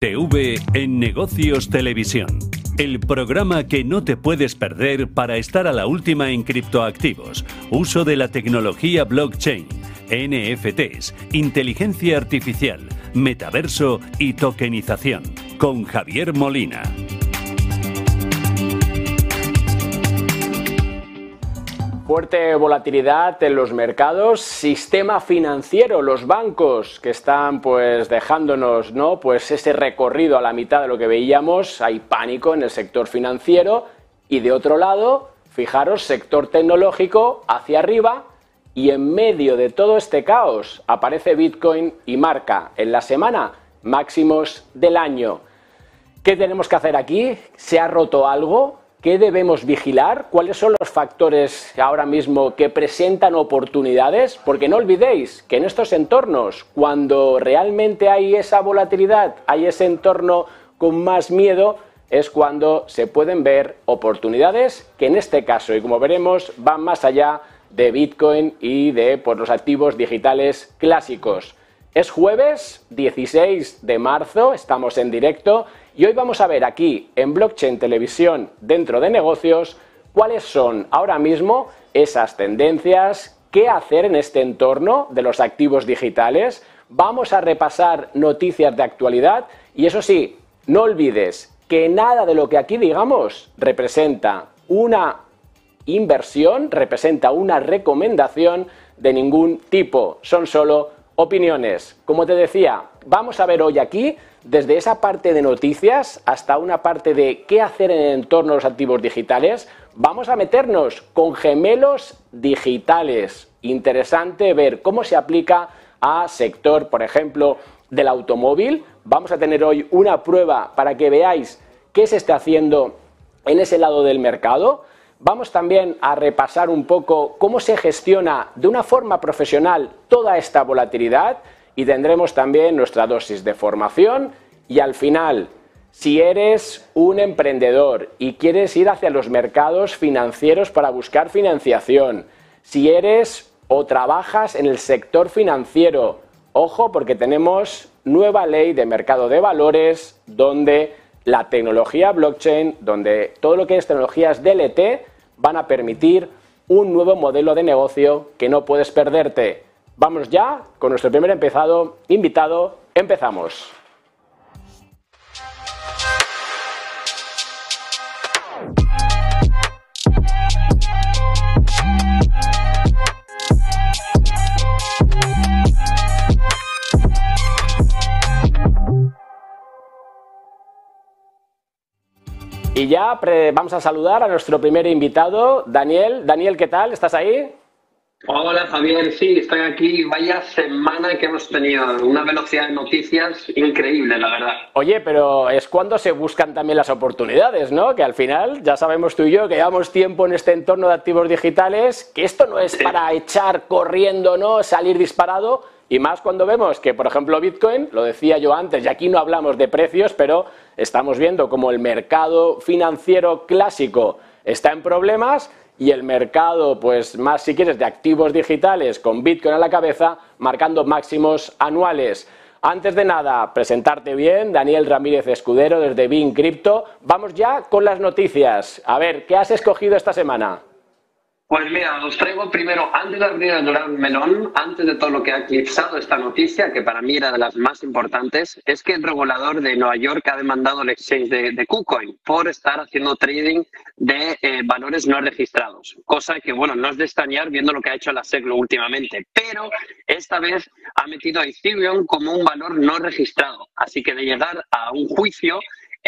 TV en Negocios Televisión. El programa que no te puedes perder para estar a la última en criptoactivos, uso de la tecnología blockchain, NFTs, inteligencia artificial, metaverso y tokenización. Con Javier Molina. Fuerte volatilidad en los mercados, sistema financiero, los bancos que están pues dejándonos, ¿no? Pues ese recorrido a la mitad de lo que veíamos, hay pánico en el sector financiero y de otro lado, fijaros, sector tecnológico hacia arriba y en medio de todo este caos aparece Bitcoin y marca en la semana máximos del año. ¿Qué tenemos que hacer aquí? ¿Se ha roto algo? ¿Qué debemos vigilar? ¿Cuáles son los factores ahora mismo que presentan oportunidades? Porque no olvidéis que en estos entornos, cuando realmente hay esa volatilidad, hay ese entorno con más miedo, es cuando se pueden ver oportunidades que en este caso, y como veremos, van más allá de Bitcoin y de por los activos digitales clásicos. Es jueves 16 de marzo, estamos en directo y hoy vamos a ver aquí en Blockchain Televisión dentro de negocios cuáles son ahora mismo esas tendencias, qué hacer en este entorno de los activos digitales. Vamos a repasar noticias de actualidad y eso sí, no olvides que nada de lo que aquí digamos representa una inversión, representa una recomendación de ningún tipo, son solo opiniones. Como te decía, vamos a ver hoy aquí desde esa parte de noticias hasta una parte de qué hacer en el entorno de los activos digitales, vamos a meternos con gemelos digitales. Interesante ver cómo se aplica a sector, por ejemplo, del automóvil. Vamos a tener hoy una prueba para que veáis qué se está haciendo en ese lado del mercado. Vamos también a repasar un poco cómo se gestiona de una forma profesional toda esta volatilidad y tendremos también nuestra dosis de formación y al final, si eres un emprendedor y quieres ir hacia los mercados financieros para buscar financiación, si eres o trabajas en el sector financiero, ojo porque tenemos nueva ley de mercado de valores donde la tecnología blockchain, donde todo lo que es tecnologías DLT van a permitir un nuevo modelo de negocio que no puedes perderte. Vamos ya con nuestro primer empezado, invitado. Empezamos. Y ya vamos a saludar a nuestro primer invitado, Daniel. Daniel, ¿qué tal? ¿Estás ahí? Hola Javier, sí, estoy aquí. Vaya semana que hemos tenido, una velocidad de noticias increíble, la verdad. Oye, pero es cuando se buscan también las oportunidades, ¿no? Que al final, ya sabemos tú y yo que llevamos tiempo en este entorno de activos digitales, que esto no es para echar corriendo, ¿no? Salir disparado. Y más cuando vemos que, por ejemplo, Bitcoin, lo decía yo antes, y aquí no hablamos de precios, pero estamos viendo como el mercado financiero clásico está en problemas y el mercado, pues más si quieres, de activos digitales con Bitcoin a la cabeza, marcando máximos anuales. Antes de nada, presentarte bien, Daniel Ramírez Escudero desde Bin Crypto. Vamos ya con las noticias. A ver, ¿qué has escogido esta semana? Pues mira, os traigo primero, antes de abrir el gran melón, antes de todo lo que ha eclipsado esta noticia, que para mí era de las más importantes, es que el regulador de Nueva York ha demandado el exchange de, KuCoin por estar haciendo trading de eh, valores no registrados. Cosa que, bueno, no es de extrañar viendo lo que ha hecho la SEC últimamente, pero esta vez ha metido a Ethereum como un valor no registrado. Así que de llegar a un juicio,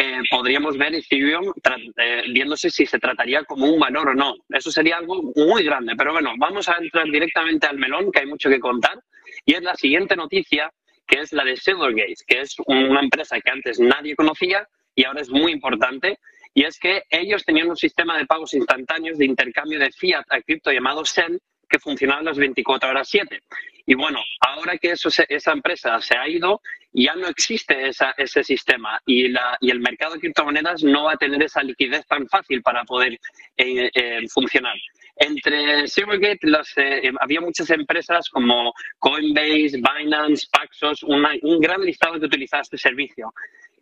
eh, podríamos ver Ethereum eh, viéndose si se trataría como un valor o no. Eso sería algo muy grande. Pero bueno, vamos a entrar directamente al melón, que hay mucho que contar. Y es la siguiente noticia, que es la de Silvergate, que es una empresa que antes nadie conocía y ahora es muy importante. Y es que ellos tenían un sistema de pagos instantáneos de intercambio de fiat a cripto llamado SEN, que funcionaba las 24 horas 7. Y bueno, ahora que eso esa empresa se ha ido, ya no existe ese sistema y, la, y el mercado de criptomonedas no va a tener esa liquidez tan fácil para poder eh, eh, funcionar. Entre Silvergate eh, había muchas empresas como Coinbase, Binance, Paxos, un gran listado que utilizaba este servicio.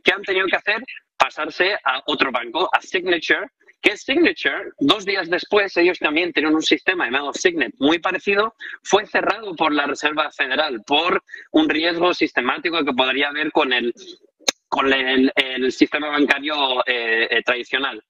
¿qué han tenido que hacer? Pasarse a otro banco, a Signature, que Signature, dos días después, ellos también tienen un sistema llamado Signet muy parecido, fue cerrado por la Reserva Federal por un riesgo sistemático que podría haber con el, con el, sistema bancario eh, eh, tradicional.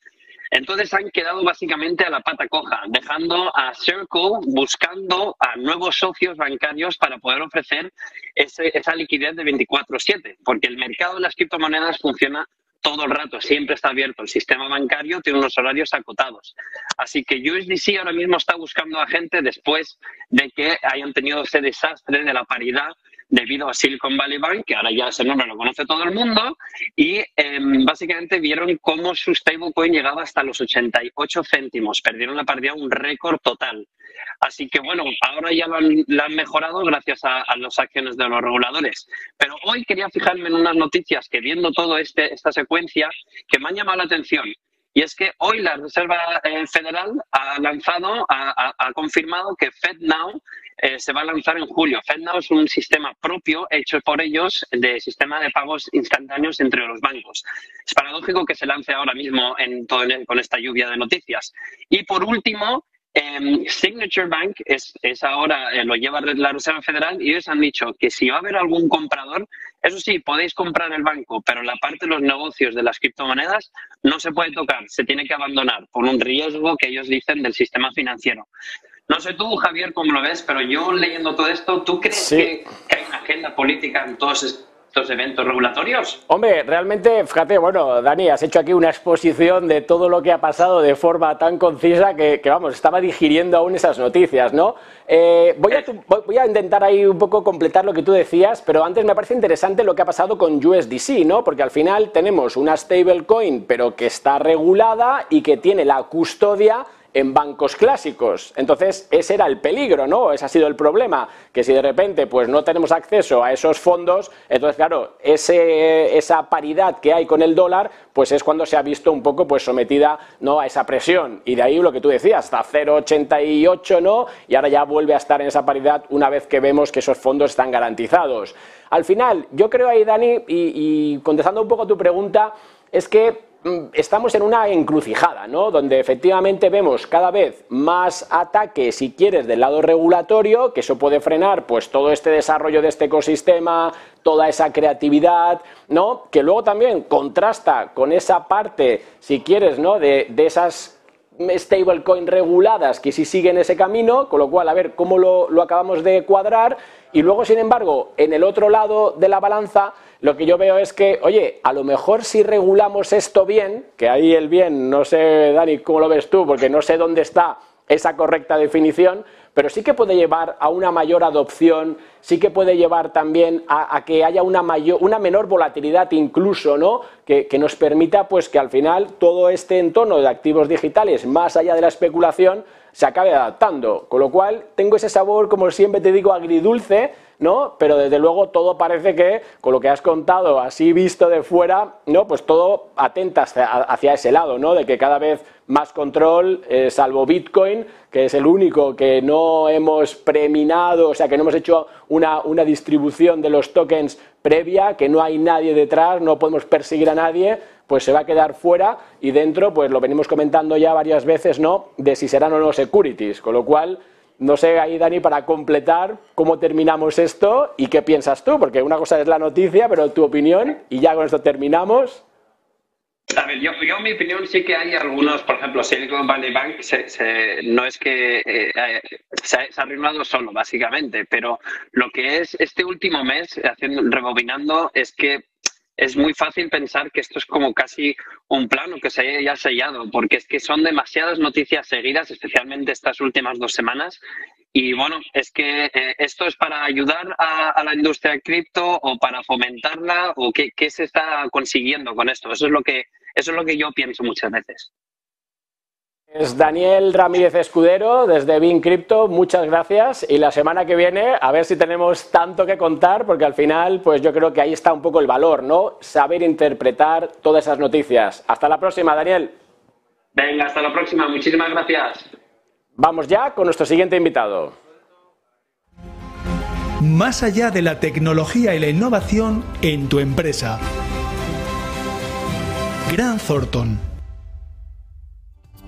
Entonces han quedado básicamente a la pata coja, dejando a Circle buscando a nuevos socios bancarios para poder ofrecer esa liquidez de 24/7, porque el mercado de las criptomonedas funciona todo el rato, siempre está abierto. El sistema bancario tiene unos horarios acotados. Así que USDC ahora mismo está buscando a gente después de que hayan tenido ese desastre de la paridad debido a Silicon Valley Bank, que ahora ya ese nombre lo conoce todo el mundo, y em, básicamente vieron cómo su stablecoin llegaba hasta los 88 céntimos, perdieron la partida un récord total. Así que bueno, ahora ya lo han, mejorado gracias a, las acciones de los reguladores. Pero hoy quería fijarme en unas noticias que viendo toda este, esta secuencia, que me han llamado la atención. Y es que hoy la Reserva eh, Federal ha lanzado, ha, confirmado que FedNow eh, se va a lanzar en julio. FedNow es un sistema propio hecho por ellos de sistema de pagos instantáneos entre los bancos. Es paradójico que se lance ahora mismo en todo con esta lluvia de noticias. Y por último, Em, Signature Bank es, ahora, eh, lo lleva la Reserva Federal y ellos han dicho que si va a haber algún comprador, eso sí, podéis comprar el banco, pero la parte de los negocios de las criptomonedas no se puede tocar, se tiene que abandonar por un riesgo que ellos dicen del sistema financiero. No sé tú, Javier, cómo lo ves, pero yo leyendo todo esto, ¿tú crees que, que, hay una agenda política en todos estos estos eventos regulatorios? Hombre, realmente, fíjate, bueno, Dani, has hecho aquí una exposición de todo lo que ha pasado de forma tan concisa que, vamos, estaba digiriendo aún esas noticias, ¿no? Eh, voy, a, voy a intentar ahí un poco completar lo que tú decías, pero antes me parece interesante lo que ha pasado con USDC, ¿no? Porque al final tenemos una stablecoin, pero que está regulada y que tiene la custodia en bancos clásicos. Entonces, ese era el peligro, ¿no? Ese ha sido el problema, que si de repente pues no tenemos acceso a esos fondos, entonces claro, ese, esa paridad que hay con el dólar, pues es cuando se ha visto un poco pues sometida ¿no? a esa presión. Y de ahí lo que tú decías, hasta 0,88, ¿no? Y ahora ya vuelve a estar en esa paridad una vez que vemos que esos fondos están garantizados. Al final, yo creo ahí, Dani, y, y contestando un poco a tu pregunta, es que estamos en una encrucijada, ¿no? Donde efectivamente vemos cada vez más ataques, si quieres, del lado regulatorio, que eso puede frenar pues todo este desarrollo de este ecosistema, toda esa creatividad, ¿no? Que luego también contrasta con esa parte, si quieres, ¿no? De, de esas stablecoin reguladas que sí siguen ese camino, con lo cual a ver cómo lo, lo acabamos de cuadrar y luego, sin embargo, en el otro lado de la balanza, lo que yo veo es que, oye, a lo mejor si regulamos esto bien, que ahí el bien, no sé, Dani, cómo lo ves tú, porque no sé dónde está esa correcta definición, pero sí que puede llevar a una mayor adopción, sí que puede llevar también a, que haya una, mayor, una menor volatilidad incluso, ¿no? Que, que, nos permita pues que al final todo este entorno de activos digitales, más allá de la especulación, se acabe adaptando. Con lo cual tengo ese sabor, como siempre te digo, agridulce, ¿no? Pero desde luego todo parece que, con lo que has contado, así visto de fuera, ¿no? Pues todo atenta hacia, ese lado, ¿no? De que cada vez más control, eh, salvo Bitcoin, que es el único que no hemos preminado, o sea, que no hemos hecho una, una distribución de los tokens previa, que no hay nadie detrás, no podemos perseguir a nadie, pues se va a quedar fuera y dentro, pues lo venimos comentando ya varias veces, ¿no? De si serán o no securities, con lo cual no sé ahí, Dani, para completar cómo terminamos esto y qué piensas tú, porque una cosa es la noticia, pero tu opinión, y ya con esto terminamos. A ver, yo, yo mi opinión sí que hay algunos, por ejemplo, Silicon Valley Bank no es que eh, eh, se, ha, arruinado solo, básicamente, pero lo que es este último mes, haciendo, rebobinando, es que es muy fácil pensar que esto es como casi un plano que se haya sellado, porque es que son demasiadas noticias seguidas, especialmente estas últimas dos semanas. Y bueno, es que eh, esto es para ayudar a, la industria cripto o para fomentarla o qué, qué se está consiguiendo con esto. Eso es lo que eso es lo que yo pienso muchas veces. Es Daniel Ramírez Escudero desde Bin Crypto, muchas gracias y la semana que viene a ver si tenemos tanto que contar porque al final pues yo creo que ahí está un poco el valor, ¿no? Saber interpretar todas esas noticias. Hasta la próxima, Daniel. Venga, hasta la próxima, muchísimas gracias. Vamos ya con nuestro siguiente invitado. Más allá de la tecnología y la innovación en tu empresa. Gran Thornton.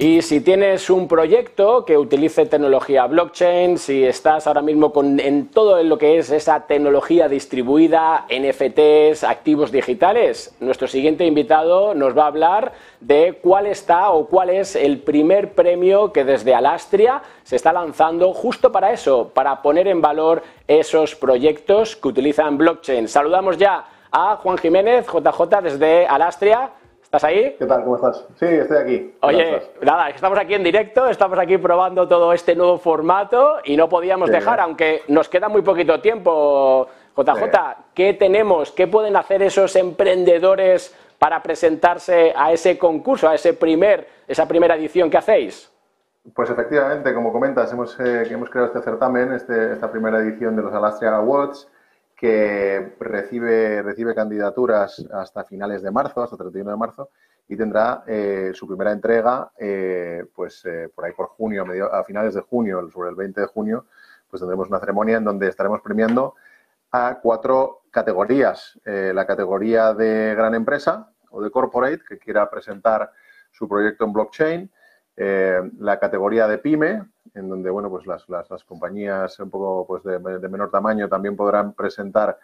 Y si tienes un proyecto que utilice tecnología blockchain, si estás ahora mismo en todo lo que es esa tecnología distribuida, NFTs, activos digitales, nuestro siguiente invitado nos va a hablar de cuál está o cuál es el primer premio que desde Alastria se está lanzando justo para eso, para poner en valor esos proyectos que utilizan blockchain. Saludamos ya a Juan Jiménez, JJ, desde Alastria. ¿Estás ahí? ¿Qué tal? ¿Cómo estás? Sí, estoy aquí. Oye, nada, estamos aquí en directo, estamos aquí probando todo este nuevo formato y no podíamos dejar, aunque nos queda muy poquito tiempo, JJ, ¿qué tenemos? ¿Qué pueden hacer esos emprendedores para presentarse a ese concurso, a ese primer, esa primera edición que hacéis? Pues efectivamente, como comentas, hemos, eh, hemos creado este certamen, este, esta primera edición de los Alastria Awards que recibe, recibe candidaturas hasta finales de marzo, hasta 31 de marzo, y tendrá eh, su primera entrega eh, pues eh, por ahí por junio, a finales de junio, sobre el 20 de junio, pues tendremos una ceremonia en donde estaremos premiando a cuatro categorías. la categoría de gran empresa o de corporate, que quiera presentar su proyecto en blockchain, la categoría de pyme, en donde bueno, pues las, las, compañías un poco pues de, menor tamaño también podrán presentar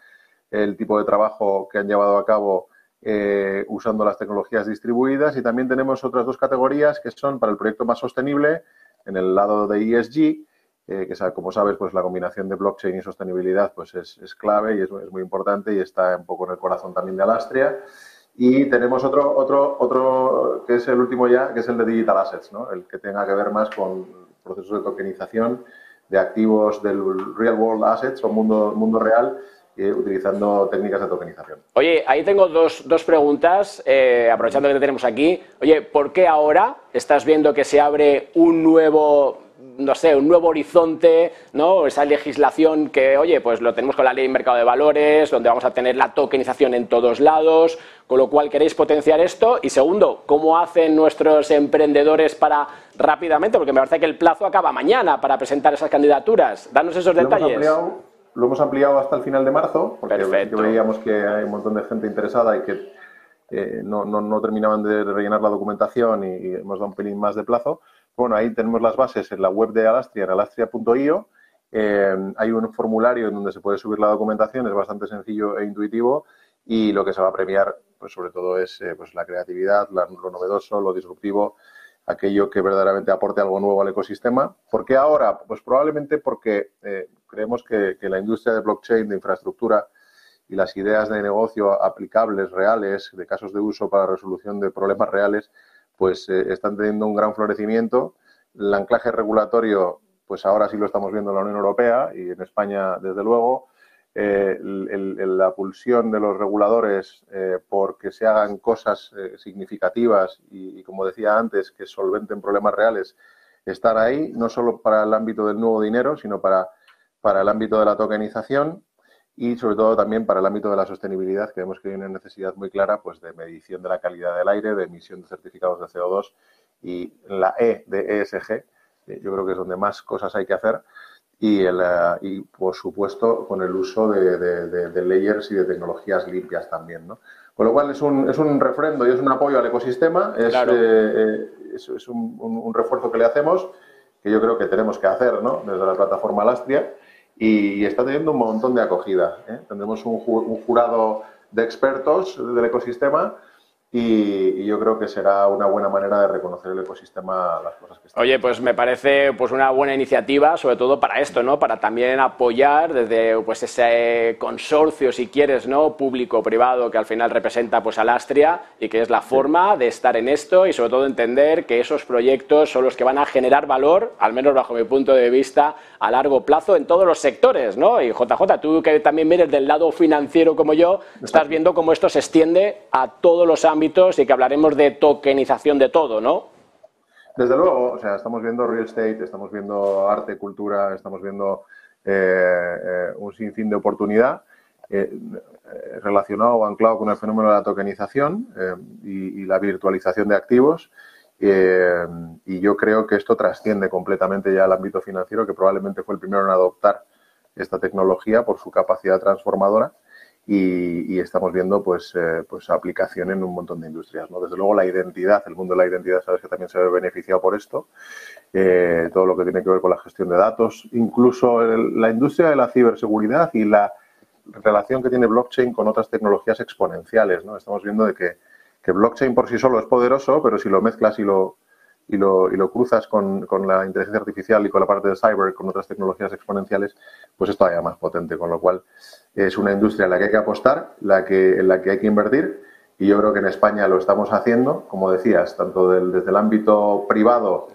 el tipo de trabajo que han llevado a cabo eh, usando las tecnologías distribuidas y también tenemos otras dos categorías que son para el proyecto más sostenible en el lado de ESG, eh, que como sabes, pues la combinación de blockchain y sostenibilidad pues es, es clave y es, es, muy importante y está un poco en el corazón también de Alastria. Y tenemos otro, otro, otro que es el último ya, que es el de Digital Assets, ¿no? el que tenga que ver más con procesos de tokenización de activos del real world assets o mundo, mundo real eh, utilizando técnicas de tokenización. Oye, ahí tengo dos, dos preguntas, eh, aprovechando que te tenemos aquí. Oye, ¿por qué ahora estás viendo que se abre un nuevo no sé, un nuevo horizonte, ¿no? Esa legislación que, oye, pues lo tenemos con la ley de mercado de valores, donde vamos a tener la tokenización en todos lados, con lo cual queréis potenciar esto. Y segundo, ¿cómo hacen nuestros emprendedores para rápidamente, porque me parece que el plazo acaba mañana para presentar esas candidaturas? Danos esos detalles. lo hemos ampliado hasta el final de marzo, porque veíamos que hay un montón de gente interesada y que eh, no, no, terminaban de rellenar la documentación y hemos dado un pelín más de plazo. Bueno, ahí tenemos las bases en la web de Alastria, en alastria.io. Eh, hay un formulario en donde se puede subir la documentación, es bastante sencillo e intuitivo y lo que se va a premiar, pues sobre todo es eh, pues la creatividad, lo novedoso, lo disruptivo, aquello que verdaderamente aporte algo nuevo al ecosistema. ¿Por qué ahora? Pues probablemente porque eh, creemos que, la industria de blockchain, de infraestructura y las ideas de negocio aplicables, reales, de casos de uso para resolución de problemas reales, pues eh, están teniendo un gran florecimiento. El anclaje regulatorio, pues ahora sí lo estamos viendo en la Unión Europea y en España, desde luego. Eh, la pulsión de los reguladores eh, por que se hagan cosas significativas y, como decía antes, que solventen problemas reales, estar ahí, no solo para el ámbito del nuevo dinero, sino para, para el ámbito de la tokenización y sobre todo también para el ámbito de la sostenibilidad, que vemos que hay una necesidad muy clara pues, de medición de la calidad del aire, de emisión de certificados de CO2 y la E de ESG, yo creo que es donde más cosas hay que hacer y, el, y por supuesto con el uso de, de, layers y de tecnologías limpias también. ¿no? Con lo cual es un, es un refrendo y es un apoyo al ecosistema, es, eh, eh, es, un, un, refuerzo que le hacemos que yo creo que tenemos que hacer ¿no? desde la plataforma Lastria y está teniendo un montón de acogida. ¿eh? Tendremos un, un, jurado de expertos del ecosistema y, yo creo que será una buena manera de reconocer el ecosistema, las cosas que están. Oye, pues me parece pues una buena iniciativa, sobre todo para esto, ¿no? Para también apoyar desde pues ese consorcio, si quieres, ¿no? Público-privado que al final representa pues al Astria y que es la forma de estar en esto y sobre todo entender que esos proyectos son los que van a generar valor, al menos bajo mi punto de vista, a largo plazo en todos los sectores, ¿no? Y JJ, tú que también vienes del lado financiero como yo, estás viendo cómo esto se extiende a todos los ámbitos y que hablaremos de tokenización de todo, ¿no? Desde luego, o sea, estamos viendo real estate, estamos viendo arte, cultura, estamos viendo eh, eh, un sinfín de oportunidad eh, relacionado o anclado con el fenómeno de la tokenización y, la virtualización de activos. y yo creo que esto trasciende completamente ya al ámbito financiero, que probablemente fue el primero en adoptar esta tecnología por su capacidad transformadora y, estamos viendo pues, eh, pues aplicación en un montón de industrias. ¿no? Desde luego la identidad, el mundo de la identidad, sabes que también se ve beneficiado por esto, eh, todo lo que tiene que ver con la gestión de datos, incluso la industria de la ciberseguridad y la relación que tiene blockchain con otras tecnologías exponenciales. ¿no? Estamos viendo de que, que blockchain por sí solo es poderoso, pero si lo mezclas y lo, y lo, y lo cruzas con, con, la inteligencia artificial y con la parte de cyber, con otras tecnologías exponenciales, pues es todavía más potente. Con lo cual, es una industria en la que hay que apostar, la que, en la que hay que invertir. Y yo creo que en España lo estamos haciendo, como decías, tanto desde el ámbito privado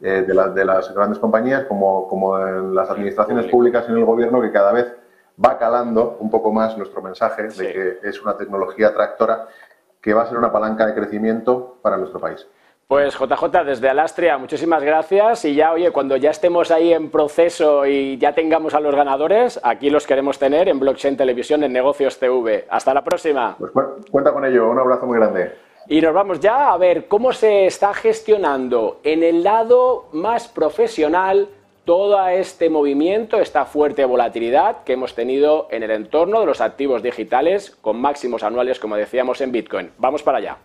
eh, de, de, las grandes compañías como, como en las administraciones públicas y en el gobierno, que cada vez va calando un poco más nuestro mensaje de que es una tecnología tractora que va a ser una palanca de crecimiento para nuestro país. Pues JJ, desde Alastria, muchísimas gracias. Y ya, oye, cuando ya estemos ahí en proceso y ya tengamos a los ganadores, aquí los queremos tener en Blockchain Televisión en Negocios TV. Hasta la próxima. Pues cuenta con ello, un abrazo muy grande. Y nos vamos ya a ver cómo se está gestionando en el lado más profesional todo este movimiento, esta fuerte volatilidad que hemos tenido en el entorno de los activos digitales con máximos anuales, como decíamos, en Bitcoin. Vamos para allá.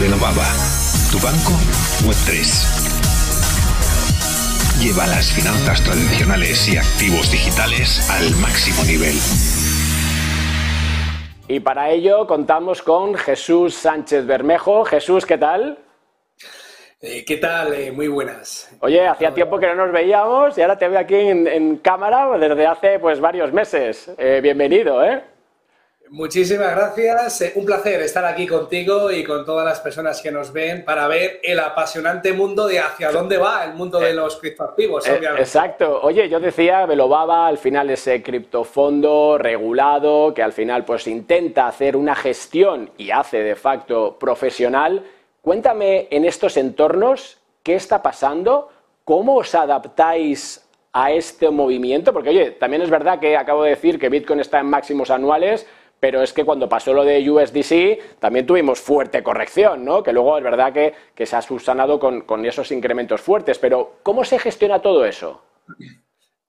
Renovaba, tu banco Web3. Lleva las finanzas tradicionales y activos digitales al máximo nivel. Y para ello contamos con Jesús Sánchez Bermejo. Jesús, ¿qué tal? Eh, ¿Qué tal? Eh, muy buenas. Oye, hacía tiempo que no nos veíamos y ahora te veo aquí en, cámara desde hace pues varios meses. Eh, bienvenido, ¿eh? Muchísimas gracias. Eh, un placer estar aquí contigo y con todas las personas que nos ven para ver el apasionante mundo de hacia dónde va el mundo de eh, los criptoactivos, eh, Exacto. Oye, yo decía, Velobaba, al final ese criptofondo regulado que al final pues intenta hacer una gestión y hace de facto profesional. Cuéntame en estos entornos qué está pasando, cómo os adaptáis a este movimiento, porque oye, también es verdad que acabo de decir que Bitcoin está en máximos anuales, pero es que cuando pasó lo de USDC también tuvimos fuerte corrección, ¿no? Que luego es verdad que, se ha subsanado con, esos incrementos fuertes, pero ¿cómo se gestiona todo eso?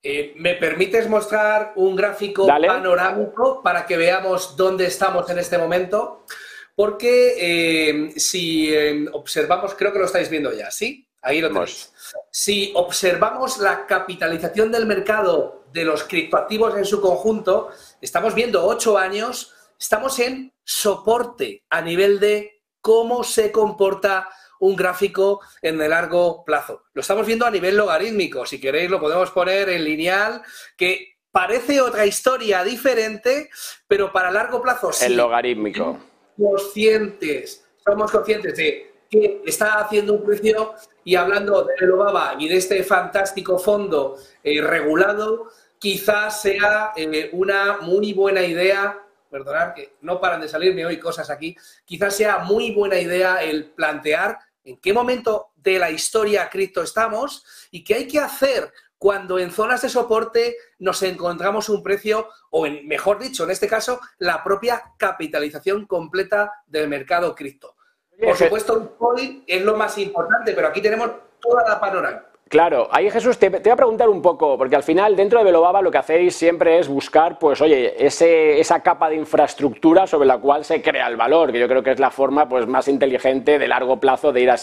Eh, ¿Me permites mostrar un gráfico panorámico para que veamos dónde estamos en este momento? Porque eh, si eh, observamos, creo que lo estáis viendo ya, ¿sí? Ahí lo tenemos. Si observamos la capitalización del mercado de los criptoactivos en su conjunto, estamos viendo ocho años, estamos en soporte a nivel de cómo se comporta un gráfico en el largo plazo. Lo estamos viendo a nivel logarítmico, si queréis lo podemos poner en lineal, que parece otra historia diferente, pero para largo plazo sí. El logarítmico. Conscientes, somos conscientes de que está haciendo un precio y hablando de Elobaba y de este fantástico fondo eh, regulado, quizás sea eh, una muy buena idea, perdonad que no paran de salirme hoy cosas aquí, quizás sea muy buena idea el plantear en qué momento de la historia cripto estamos y qué hay que hacer cuando en zonas de soporte nos encontramos un precio, o en, mejor dicho, en este caso, la propia capitalización completa del mercado cripto. Por supuesto, Bitcoin es lo más importante, pero aquí tenemos toda la panorámica. Claro, ahí Jesús, te, voy a preguntar un poco, porque al final dentro de Velobaba lo que hacéis siempre es buscar, pues oye, ese, esa capa de infraestructura sobre la cual se crea el valor, que yo creo que es la forma pues más inteligente de largo plazo de ir a,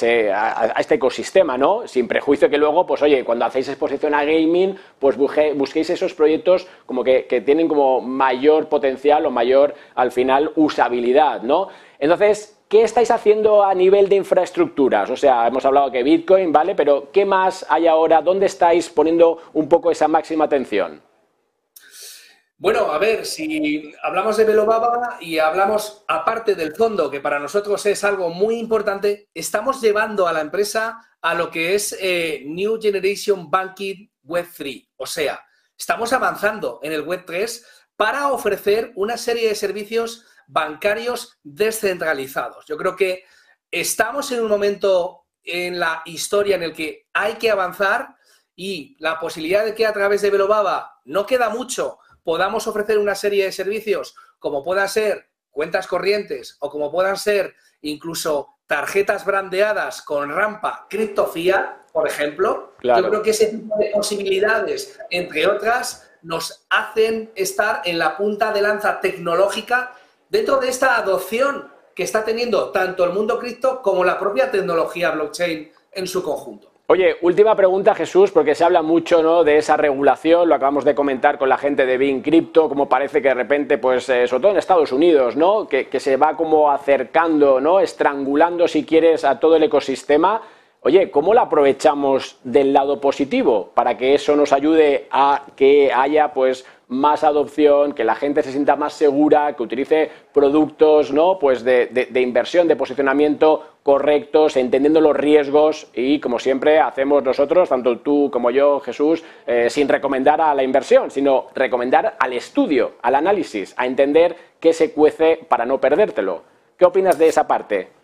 este ecosistema, ¿no? Sin prejuicio que luego, pues oye, cuando hacéis exposición a gaming, pues busquéis esos proyectos como que, que tienen como mayor potencial o mayor, al final, usabilidad, ¿no? Entonces, ¿Qué estáis haciendo a nivel de infraestructuras? O sea, hemos hablado que Bitcoin, ¿vale? Pero ¿qué más hay ahora? ¿Dónde estáis poniendo un poco esa máxima atención? Bueno, a ver, si hablamos de Velobaba y hablamos aparte del fondo, que para nosotros es algo muy importante, estamos llevando a la empresa a lo que es eh, New Generation Banking Web 3. O sea, estamos avanzando en el Web 3 para ofrecer una serie de servicios bancarios descentralizados. Yo creo que estamos en un momento en la historia en el que hay que avanzar y la posibilidad de que a través de Velobaba no queda mucho, podamos ofrecer una serie de servicios como puedan ser cuentas corrientes o como puedan ser incluso tarjetas brandeadas con rampa criptofía, por ejemplo. Yo creo que ese tipo de posibilidades, entre otras, nos hacen estar en la punta de lanza tecnológica dentro de esta adopción que está teniendo tanto el mundo cripto como la propia tecnología blockchain en su conjunto. Oye, última pregunta, Jesús, porque se habla mucho ¿no? de esa regulación, lo acabamos de comentar con la gente de Bing Crypto, como parece que de repente, pues, eh, sobre todo en Estados Unidos, ¿no? Que, que, se va como acercando, ¿no? Estrangulando, si quieres, a todo el ecosistema. Oye, ¿cómo lo aprovechamos del lado positivo para que eso nos ayude a que haya, pues, más adopción, que la gente se sienta más segura, que utilice productos ¿no? pues de, inversión, de posicionamiento correctos, entendiendo los riesgos y, como siempre, hacemos nosotros, tanto tú como yo, Jesús, eh, sin recomendar a la inversión, sino recomendar al estudio, al análisis, a entender qué se cuece para no perdértelo. ¿Qué opinas de esa parte?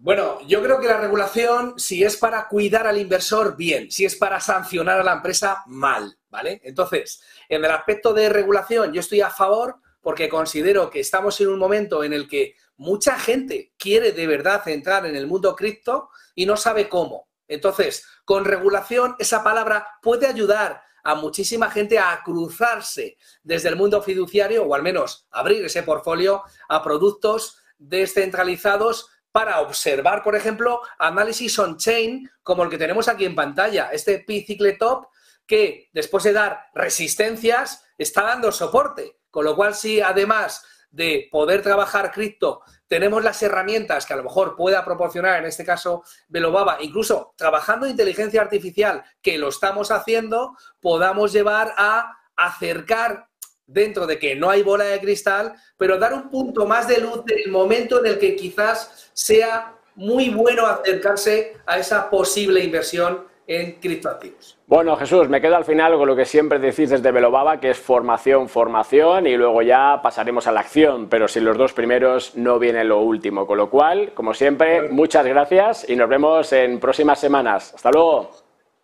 Bueno, yo creo que la regulación, si es para cuidar al inversor, bien. Si es para sancionar a la empresa, mal. ¿Vale? Entonces, en el aspecto de regulación, yo estoy a favor porque considero que estamos en un momento en el que mucha gente quiere de verdad entrar en el mundo cripto y no sabe cómo. Entonces, con regulación, esa palabra puede ayudar a muchísima gente a cruzarse desde el mundo fiduciario o al menos abrir ese portfolio a productos descentralizados para observar, por ejemplo, análisis on-chain como el que tenemos aquí en pantalla, este P-Cycletop que después de dar resistencias está dando soporte. Con lo cual, si además de poder trabajar cripto, tenemos las herramientas que a lo mejor pueda proporcionar, en este caso Velobaba, incluso trabajando inteligencia artificial, que lo estamos haciendo, podamos llevar a acercar dentro de que no hay bola de cristal, pero dar un punto más de luz del momento en el que quizás sea muy bueno acercarse a esa posible inversión en criptoactivos. Bueno, Jesús, me quedo al final con lo que siempre decís desde Velobaba, que es formación, formación, y luego ya pasaremos a la acción, pero sin los dos primeros no viene lo último. Con lo cual, como siempre, muchas gracias y nos vemos en próximas semanas. Hasta luego.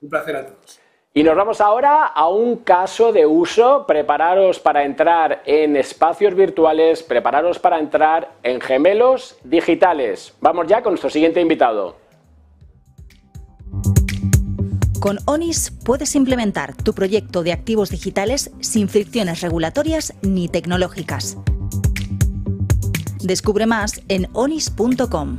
Un placer a todos. Y nos vamos ahora a un caso de uso. Prepararos para entrar en espacios virtuales, prepararos para entrar en gemelos digitales. Vamos ya con nuestro siguiente invitado. Con ONIS puedes implementar tu proyecto de activos digitales sin fricciones regulatorias ni tecnológicas. Descubre más en onis.com.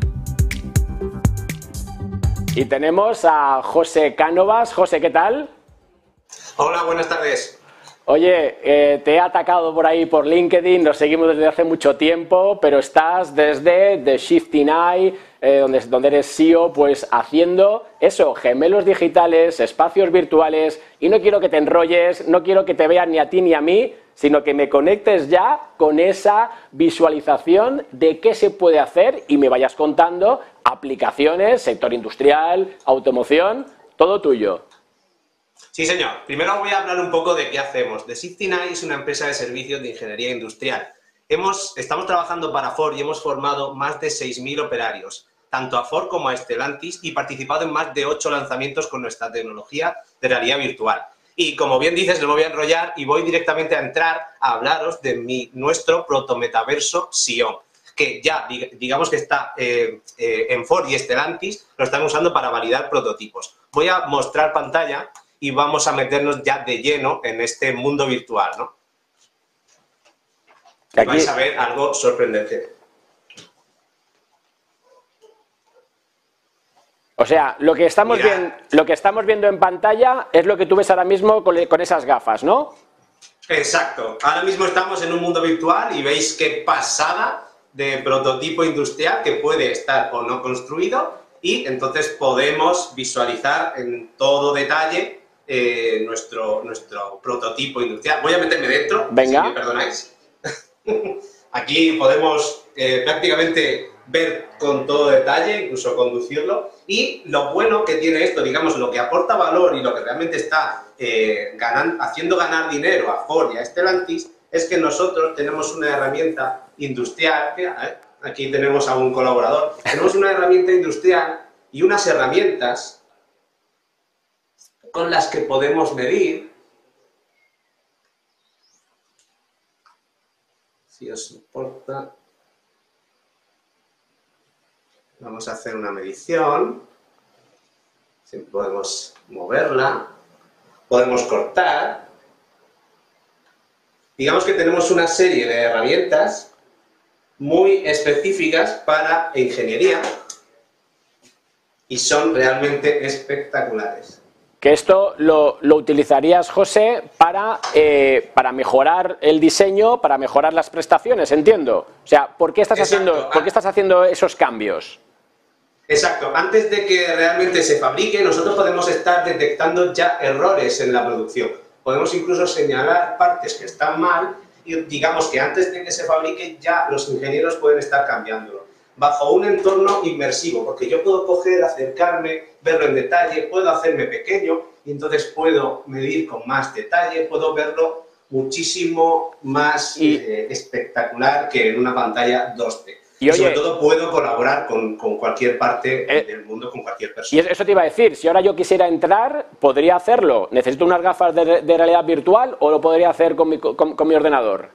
Y tenemos a José Cánovas. José, ¿qué tal? Hola, buenas tardes. Oye, eh, te he atacado por ahí por LinkedIn, nos seguimos desde hace mucho tiempo, pero estás desde The Shifting Eye, eh, donde, eres CEO, pues haciendo eso, gemelos digitales, espacios virtuales, y no quiero que te enrolles, no quiero que te vean ni a ti ni a mí, sino que me conectes ya con esa visualización de qué se puede hacer y me vayas contando aplicaciones, sector industrial, automoción, todo tuyo. Sí, señor. Primero voy a hablar un poco de qué hacemos. The 69 es una empresa de servicios de ingeniería industrial. Estamos trabajando para Ford y hemos formado más de 6.000 operarios, tanto a Ford como a Stellantis, y participado en más de 8 lanzamientos con nuestra tecnología de realidad virtual. Y como bien dices, no me voy a enrollar y voy directamente a entrar a hablaros de mi, nuestro protometaverso Sion, que ya digamos que está eh, eh, en Ford y Stellantis, lo están usando para validar prototipos. Voy a mostrar pantalla y vamos a meternos ya de lleno en este mundo virtual, ¿no? Aquí... vais a ver algo sorprendente. O sea, lo que, estamos viendo, lo que estamos viendo en pantalla es lo que tú ves ahora mismo con, con esas gafas, ¿no? Exacto. Ahora mismo estamos en un mundo virtual y veis qué pasada de prototipo industrial que puede estar o no construido y entonces podemos visualizar en todo detalle eh, nuestro, nuestro prototipo industrial. Voy a meterme dentro, Venga. si me perdonáis. Aquí podemos eh, prácticamente ver con todo detalle, incluso conducirlo. Y lo bueno que tiene esto, digamos, lo que aporta valor y lo que realmente está eh, haciendo ganar dinero a Ford y a Stellantis, es que nosotros tenemos una herramienta industrial, aquí tenemos a un colaborador, tenemos una herramienta industrial y unas herramientas con las que podemos medir. Si os importa, vamos a hacer una medición. podemos moverla, podemos cortar. Digamos que tenemos una serie de herramientas muy específicas para ingeniería y son realmente espectaculares. Que esto lo, utilizarías, José, para, eh, para mejorar el diseño, para mejorar las prestaciones, entiendo. O sea, ¿por qué estás, haciendo, ¿por qué estás haciendo esos cambios? Exacto. Antes de que realmente se fabrique, nosotros podemos estar detectando ya errores en la producción. Podemos incluso señalar partes que están mal y digamos que antes de que se fabrique ya los ingenieros pueden estar cambiándolo. Bajo un entorno inmersivo, porque yo puedo coger, acercarme, verlo en detalle, puedo hacerme pequeño y entonces puedo medir con más detalle, puedo verlo muchísimo más eh, espectacular que en una pantalla 2D. Y, sobre todo puedo colaborar con, cualquier parte eh, del mundo, con cualquier persona. Y eso te iba a decir, si ahora yo quisiera entrar, ¿podría hacerlo? ¿Necesito unas gafas de, realidad virtual o lo podría hacer con mi, con, mi, ordenador?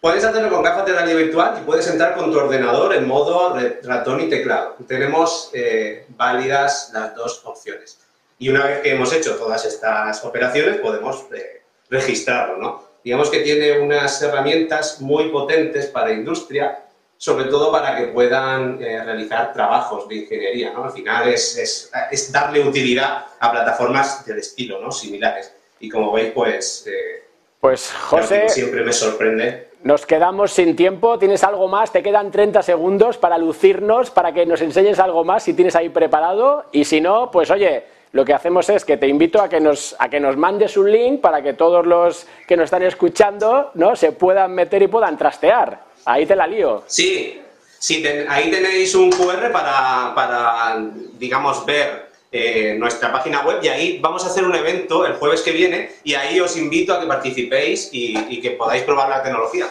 Puedes hacerlo con gafas de realidad virtual y puedes entrar con tu ordenador en modo ratón y teclado. Tenemos eh, válidas las dos opciones. Y una vez que hemos hecho todas estas operaciones, podemos eh, registrarlo, ¿no? Digamos que tiene unas herramientas muy potentes para industria sobre todo para que puedan eh, realizar trabajos de ingeniería. ¿no? Al final es, es, darle utilidad a plataformas del estilo, ¿no? similares. Y como veis, pues... Eh, pues José... Siempre me sorprende. Nos quedamos sin tiempo. ¿Tienes algo más? Te quedan 30 segundos para lucirnos, para que nos enseñes algo más si tienes ahí preparado. Y si no, pues oye, lo que hacemos es que te invito a que nos, a que nos mandes un link para que todos los que nos están escuchando ¿no? se puedan meter y puedan trastear. Ahí te la lío. Sí, sí ahí tenéis un QR para, digamos, ver eh, nuestra página web y ahí vamos a hacer un evento el jueves que viene y ahí os invito a que participéis y, que podáis probar la tecnología.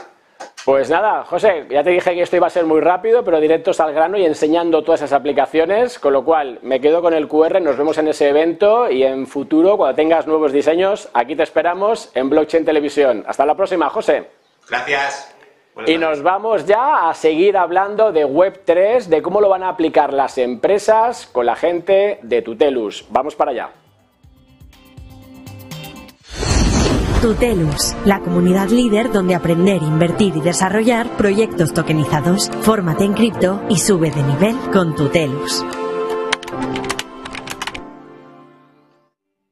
Pues nada, José, ya te dije que esto iba a ser muy rápido, pero directos al grano y enseñando todas esas aplicaciones, con lo cual me quedo con el QR, nos vemos en ese evento y en futuro, cuando tengas nuevos diseños, aquí te esperamos en Blockchain Televisión. Hasta la próxima, José. Gracias. Y nos vamos ya a seguir hablando de Web3, de cómo lo van a aplicar las empresas con la gente de Tutelus. Vamos para allá. Tutelus, la comunidad líder donde aprender, invertir y desarrollar proyectos tokenizados. Fórmate en cripto y sube de nivel con Tutelus.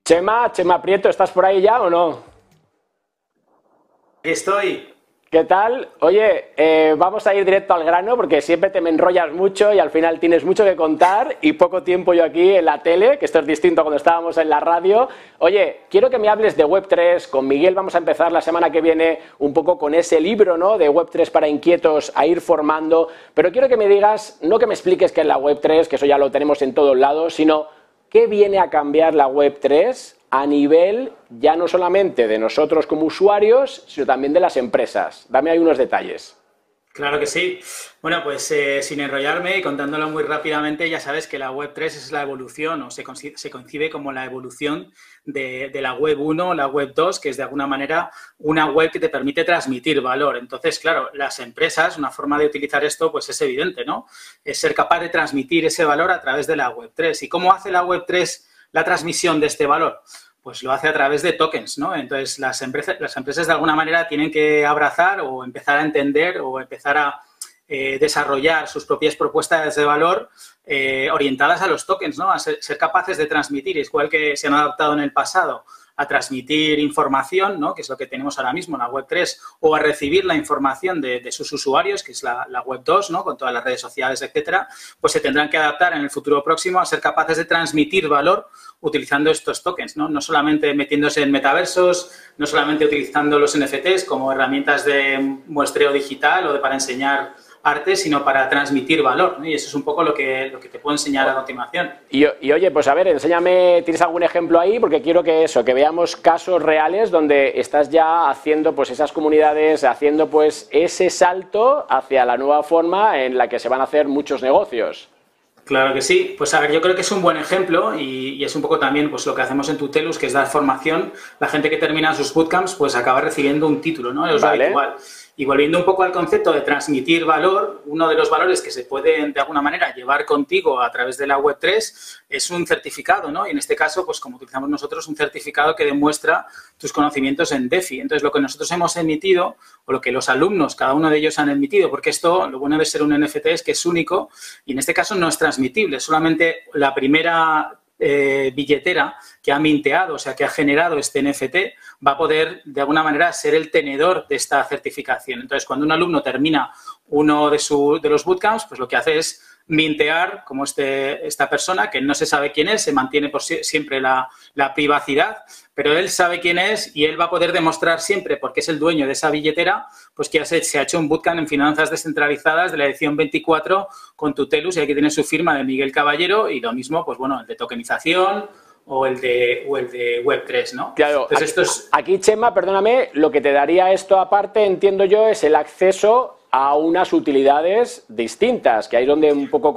Chema, Chema Prieto, ¿estás por ahí ya o no? Estoy. ¿Qué tal? Oye, eh, vamos a ir directo al grano porque siempre te me enrollas mucho y al final tienes mucho que contar y poco tiempo yo aquí en la tele, que esto es distinto cuando estábamos en la radio. Oye, quiero que me hables de Web3. Con Miguel vamos a empezar la semana que viene un poco con ese libro ¿no? de Web3 para inquietos a ir formando, pero quiero que me digas, no que me expliques qué es la Web3, que eso ya lo tenemos en todos lados, sino qué viene a cambiar la Web3 a nivel ya no solamente de nosotros como usuarios, sino también de las empresas. Dame ahí unos detalles. Claro que sí. Bueno, pues eh, sin enrollarme y contándolo muy rápidamente, ya sabes que la Web 3 es la evolución o se, concibe como la evolución de, la Web 1, la Web 2, que es de alguna manera una web que te permite transmitir valor. Entonces, claro, las empresas, una forma de utilizar esto, pues es evidente, ¿no? Es ser capaz de transmitir ese valor a través de la Web 3. ¿Y cómo hace la Web 3 la transmisión de este valor? Pues lo hace a través de tokens, ¿no? Entonces las empresas, las empresas de alguna manera tienen que abrazar o empezar a entender o empezar a eh, desarrollar sus propias propuestas de valor eh, orientadas a los tokens, ¿no? A ser, ser, capaces de transmitir, igual que se han adaptado en el pasado a transmitir información, ¿no? que es lo que tenemos ahora mismo en la Web 3, o a recibir la información de, sus usuarios, que es la, Web 2, ¿no? con todas las redes sociales, etcétera, pues se tendrán que adaptar en el futuro próximo a ser capaces de transmitir valor utilizando estos tokens, ¿no? no solamente metiéndose en metaversos, no solamente utilizando los NFTs como herramientas de muestreo digital o de para enseñar arte, sino para transmitir valor. Y eso es un poco lo que, lo que te puedo enseñar a continuación. Y, oye, pues a ver, enséñame, ¿tienes algún ejemplo ahí? Porque quiero que eso, que veamos casos reales donde estás ya haciendo pues esas comunidades, haciendo pues ese salto hacia la nueva forma en la que se van a hacer muchos negocios. Claro que sí. Pues a ver, yo creo que es un buen ejemplo y, es un poco también pues lo que hacemos en Tutelus, que es dar formación. La gente que termina sus bootcamps pues acaba recibiendo un título, ¿no? Es habitual. Y volviendo un poco al concepto de transmitir valor, uno de los valores que se pueden de alguna manera llevar contigo a través de la Web3 es un certificado, ¿no? Y en este caso, pues como utilizamos nosotros, un certificado que demuestra tus conocimientos en DeFi. Entonces, lo que nosotros hemos emitido o lo que los alumnos, cada uno de ellos han emitido, porque esto, lo bueno de ser un NFT es que es único y en este caso no es transmitible, solamente la primera eh, billetera que ha minteado, o sea, que ha generado este NFT, va a poder de alguna manera ser el tenedor de esta certificación. Entonces, cuando un alumno termina uno de, de los bootcamps, pues lo que hace es mintear, como este, esta persona, que no se sabe quién es, se mantiene por siempre la, privacidad, pero él sabe quién es y él va a poder demostrar siempre, porque es el dueño de esa billetera, pues que se, ha hecho un bootcamp en finanzas descentralizadas de la edición 24 con Tutelus y aquí tiene su firma de Miguel Caballero y lo mismo, pues bueno, el de tokenización, o el de, o el de Web3, ¿no? Claro, aquí, esto aquí, Chema, perdóname, lo que te daría esto aparte, entiendo yo, es el acceso a unas utilidades distintas, que ahí es donde un poco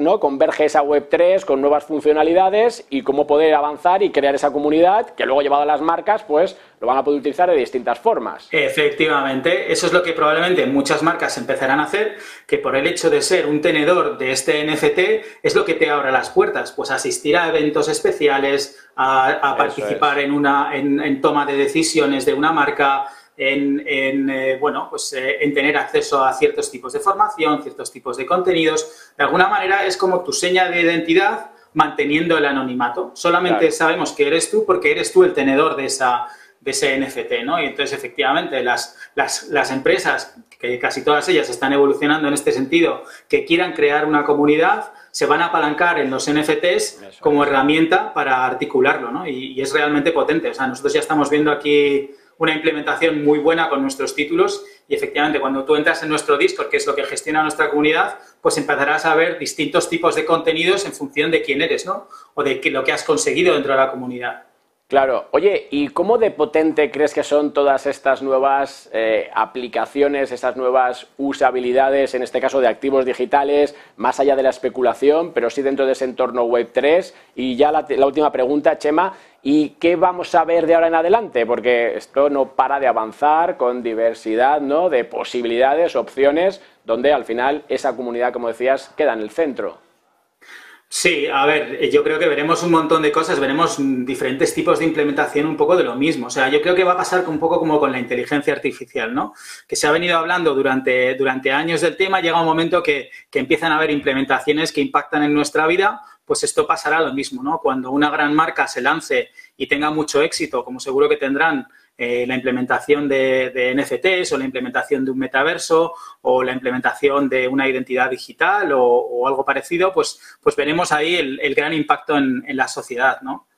¿no? converge esa Web3 con nuevas funcionalidades y cómo poder avanzar y crear esa comunidad que luego llevado a las marcas, pues lo van a poder utilizar de distintas formas. Efectivamente, eso es lo que probablemente muchas marcas empezarán a hacer, que por el hecho de ser un tenedor de este NFT es lo que te abre las puertas, pues asistir a eventos especiales, a, participar en una en toma de decisiones de una marca, en, eh, bueno, pues, eh, en tener acceso a ciertos tipos de formación, ciertos tipos de contenidos. De alguna manera es como tu seña de identidad manteniendo el anonimato. Solamente sabemos que eres tú porque eres tú el tenedor de, esa, de ese NFT, ¿no? Y entonces, efectivamente, las, las, empresas, que casi todas ellas están evolucionando en este sentido, que quieran crear una comunidad, se van a apalancar en los NFTs como herramienta para articularlo, ¿no? Y, y, es realmente potente. O sea, nosotros ya estamos viendo aquí una implementación muy buena con nuestros títulos y efectivamente cuando tú entras en nuestro Discord, que es lo que gestiona nuestra comunidad, pues empezarás a ver distintos tipos de contenidos en función de quién eres, ¿no? O de lo que has conseguido dentro de la comunidad. Claro. Oye, ¿y cómo de potente crees que son todas estas nuevas eh, aplicaciones, estas nuevas usabilidades, en este caso de activos digitales, más allá de la especulación, pero sí dentro de ese entorno Web3? Y ya la, la última pregunta, Chema, ¿y qué vamos a ver de ahora en adelante? Porque esto no para de avanzar con diversidad ¿no? de posibilidades, opciones, donde al final esa comunidad, como decías, queda en el centro. Sí, a ver, yo creo que veremos un montón de cosas, veremos diferentes tipos de implementación un poco de lo mismo. O sea, yo creo que va a pasar un poco como con la inteligencia artificial, ¿no? Que se ha venido hablando durante, durante años del tema, llega un momento que, que empiezan a haber implementaciones que impactan en nuestra vida, pues esto pasará lo mismo, ¿no? Cuando una gran marca se lance y tenga mucho éxito, como seguro que tendrán eh, la implementación de, NFTs o la implementación de un metaverso o la implementación de una identidad digital o, algo parecido, pues, pues veremos ahí el, gran impacto en, la sociedad, ¿no?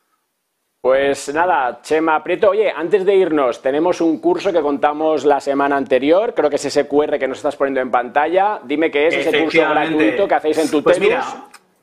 Pues nada, Chema Prieto, oye, antes de irnos, tenemos un curso que contamos la semana anterior, creo que es ese QR que nos estás poniendo en pantalla. Dime qué es ese curso gratuito que hacéis en tu pues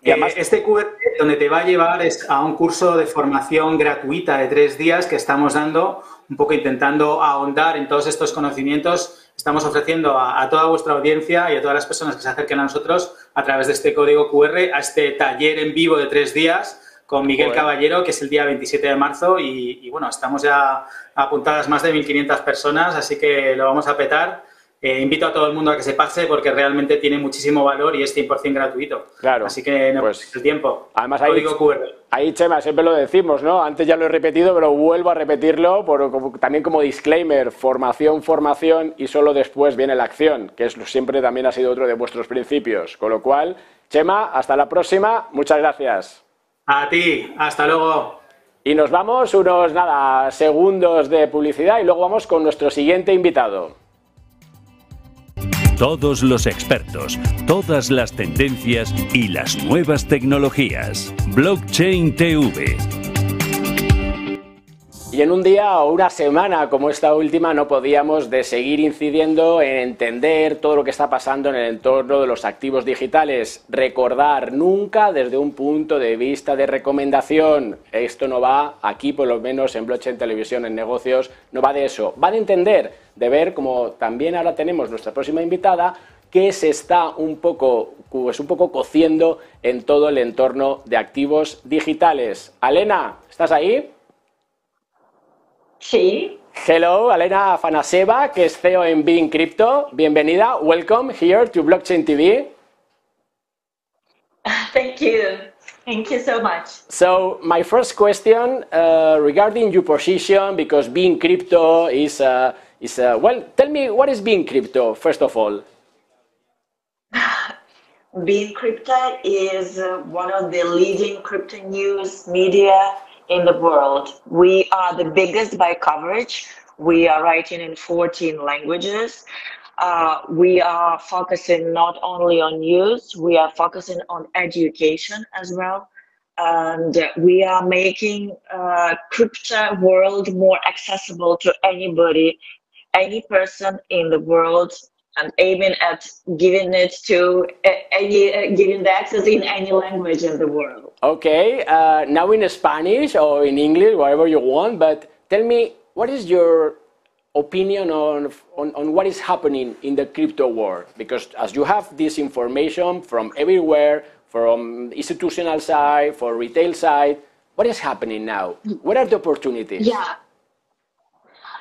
y además, eh, este QR donde te va a llevar es a un curso de formación gratuita de tres días que estamos dando, un poco intentando ahondar en todos estos conocimientos. Estamos ofreciendo a, toda vuestra audiencia y a todas las personas que se acerquen a nosotros a través de este código QR a este taller en vivo de tres días con Miguel Caballero, que es el día 27 de marzo y, y bueno, estamos ya apuntadas más de 1.500 personas, así que lo vamos a petar eh, invito a todo el mundo a que se pase porque realmente tiene muchísimo valor y es 100% gratuito. Claro. Así que no pues, el tiempo. Además, ahí, ahí, Chema, siempre lo decimos, ¿no? Antes ya lo he repetido, pero vuelvo a repetirlo por, también como disclaimer: formación, formación y solo después viene la acción, que es, siempre también ha sido otro de vuestros principios. Con lo cual, Chema, hasta la próxima. Muchas gracias. A ti, hasta luego. Y nos vamos unos nada segundos de publicidad y luego vamos con nuestro siguiente invitado. Todos los expertos, todas las tendencias y las nuevas tecnologías. Blockchain TV. Y en un día o una semana como esta última no podíamos de seguir incidiendo en entender todo lo que está pasando en el entorno de los activos digitales. Recordar nunca desde un punto de vista de recomendación. Esto no va aquí, por lo menos en Blockchain Televisión, en negocios, no va de eso. Va de entender de ver, como también ahora tenemos nuestra próxima invitada, que se está un poco, pues un poco cociendo en todo el entorno de activos digitales. Alena, ¿estás ahí? Sí. Hello, Elena Afanaseva, que es CEO en Being Crypto. Bienvenida. Welcome here to Blockchain TV. Thank you. Thank you so much. So, my first question uh, regarding your position, because Being Crypto is, uh, is uh, well, tell me what is Being Crypto, first of all? Being Crypto is uh, one of the leading crypto news media in the world. We are the biggest by coverage. We are writing in 14 languages. Uh, we are focusing not only on news, we are focusing on education as well. And we are making uh, crypto world more accessible to anybody, any person in the world and aiming at giving it to any, uh, giving the access in any language in the world. Okay, uh, now in Spanish or in English, whatever you want, but tell me, what is your opinion on, on, on what is happening in the crypto world? Because as you have this information from everywhere, from institutional side, for retail side, what is happening now? What are the opportunities? Yeah.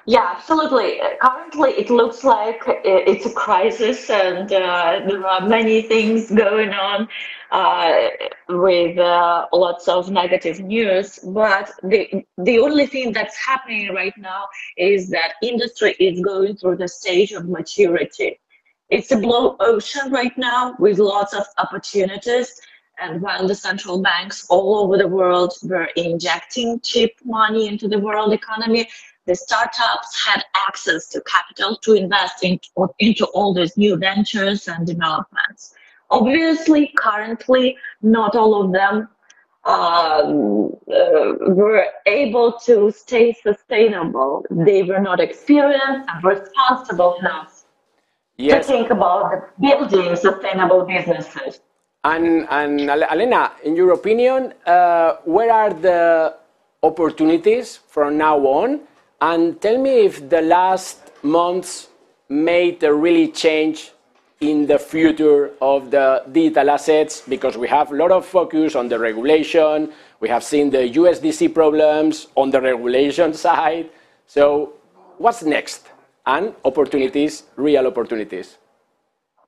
Yeah, absolutely. Currently, it looks like it's a crisis, and uh, there are many things going on uh, with uh, lots of negative news. But the the only thing that's happening right now is that industry is going through the stage of maturity. It's a blue ocean right now with lots of opportunities. And while the central banks all over the world were injecting cheap money into the world economy, the startups had access to capital to invest in, into all these new ventures and developments. Obviously, currently, not all of them um, uh, were able to stay sustainable. They were not experienced and responsible enough yes. to think about building sustainable businesses. And, and Elena, in your opinion, uh, where are the opportunities from now on? And tell me if the last months made a really change in the future of the digital assets because we have a lot of focus on the regulation. We have seen the USDC problems on the regulation side. So, what's next? And opportunities, real opportunities.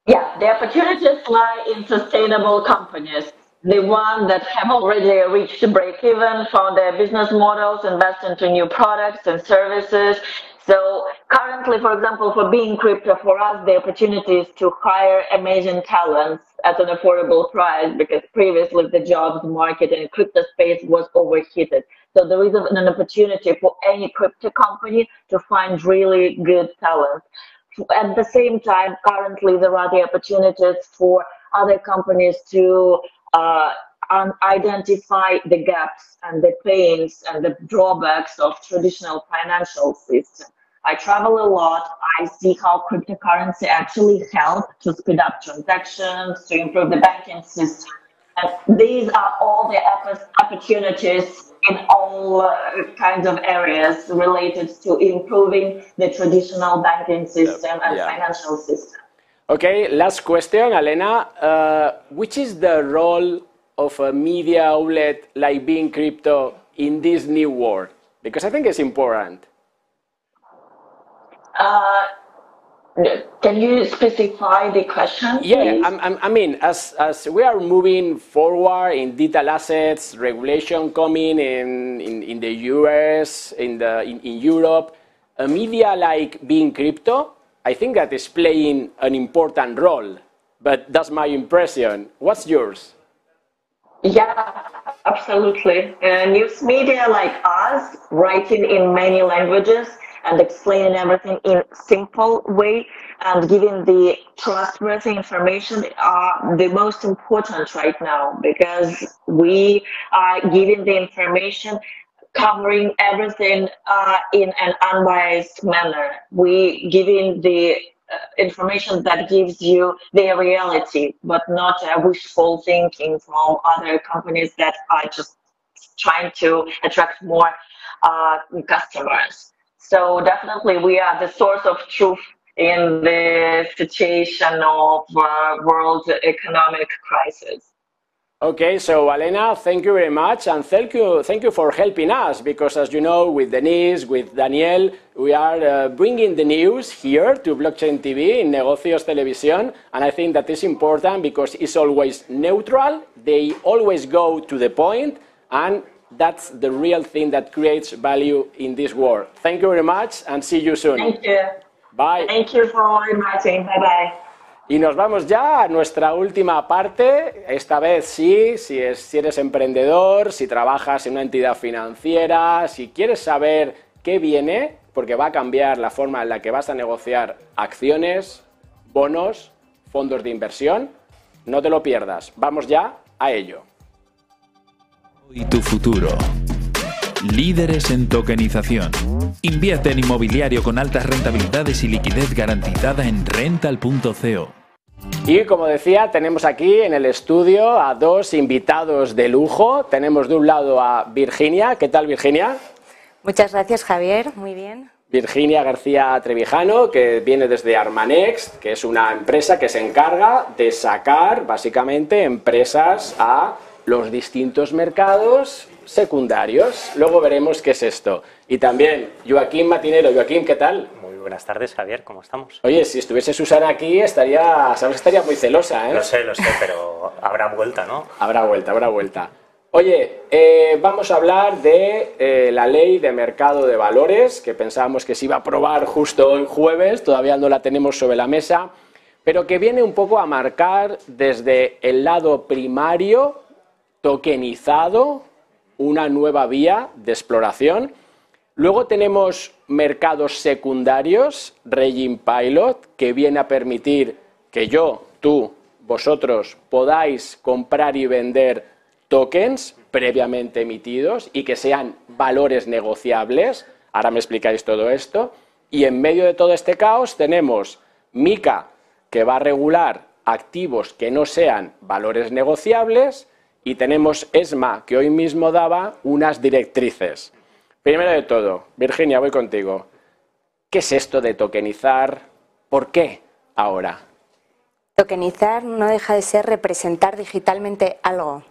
Yeah, the opportunities lie in sustainable companies the ones that have already reached break even, found their business models, invest into new products and services. So currently, for example, for being crypto, for us, the opportunity is to hire amazing talents at an affordable price because previously the jobs market in crypto space was overheated. So there is an opportunity for any crypto company to find really good talent. At the same time, currently there are the opportunities for other companies to uh, and identify the gaps and the pains and the drawbacks of traditional financial system. I travel a lot. I see how cryptocurrency actually help to speed up transactions, to improve the banking system. And these are all the opportunities in all uh, kinds of areas related to improving the traditional banking system and yeah. financial system. Okay, last question, Elena. Uh, which is the role of a media outlet like being crypto in this new world? Because I think it's important. Uh, can you specify the question? Yeah, I, I mean, as, as we are moving forward in digital assets, regulation coming in, in, in the US, in, the, in, in Europe, a media like being crypto I think that is playing an important role, but that's my impression. What's yours? Yeah, absolutely. Uh, news media like us, writing in many languages and explaining everything in simple way and giving the trustworthy information are the most important right now because we are giving the information covering everything uh, in an unbiased manner. We giving the uh, information that gives you the reality, but not uh, wishful thinking from other companies that are just trying to attract more uh, customers. So definitely, we are the source of truth in the situation of uh, world economic crisis. Okay, so Alena, thank you very much, and thank you, thank you for helping us because, as you know, with Denise, with Daniel, we are uh, bringing the news here to Blockchain TV in Negocios Televisión, and I think that is important because it's always neutral. They always go to the point, and that's the real thing that creates value in this world. Thank you very much, and see you soon. Thank you. Bye. Thank you for inviting. Bye bye. Y nos vamos ya a nuestra última parte. Esta vez sí, si, es, si eres emprendedor, si trabajas en una entidad financiera, si quieres saber qué viene, porque va a cambiar la forma en la que vas a negociar acciones, bonos, fondos de inversión, no te lo pierdas. Vamos ya a ello. Y tu futuro. Líderes en tokenización. Invierte en inmobiliario con altas rentabilidades y liquidez garantizada en rental.co. Y como decía, tenemos aquí en el estudio a dos invitados de lujo. Tenemos de un lado a Virginia. ¿Qué tal, Virginia? Muchas gracias, Javier. Muy bien. Virginia García Trevijano, que viene desde Armanext, que es una empresa que se encarga de sacar básicamente empresas a los distintos mercados secundarios. Luego veremos qué es esto. Y también Joaquín Matinero. Joaquín, ¿qué tal? Buenas tardes, Javier. ¿Cómo estamos? Oye, si estuviese Susana aquí, estaría, sabes, estaría muy celosa, ¿eh? Lo sé, lo sé, pero habrá vuelta, ¿no? Habrá vuelta, habrá vuelta. Oye, eh, vamos a hablar de eh, la ley de mercado de valores, que pensábamos que se iba a aprobar justo hoy jueves, todavía no la tenemos sobre la mesa, pero que viene un poco a marcar desde el lado primario, tokenizado, una nueva vía de exploración. Luego tenemos mercados secundarios, Regime Pilot, que viene a permitir que yo, tú, vosotros podáis comprar y vender tokens previamente emitidos y que sean valores negociables. Ahora me explicáis todo esto. Y en medio de todo este caos tenemos MICA, que va a regular activos que no sean valores negociables, y tenemos ESMA, que hoy mismo daba unas directrices. Primero de todo, Virginia, voy contigo. ¿Qué es esto de tokenizar? ¿Por qué ahora? Tokenizar no deja de ser representar digitalmente algo.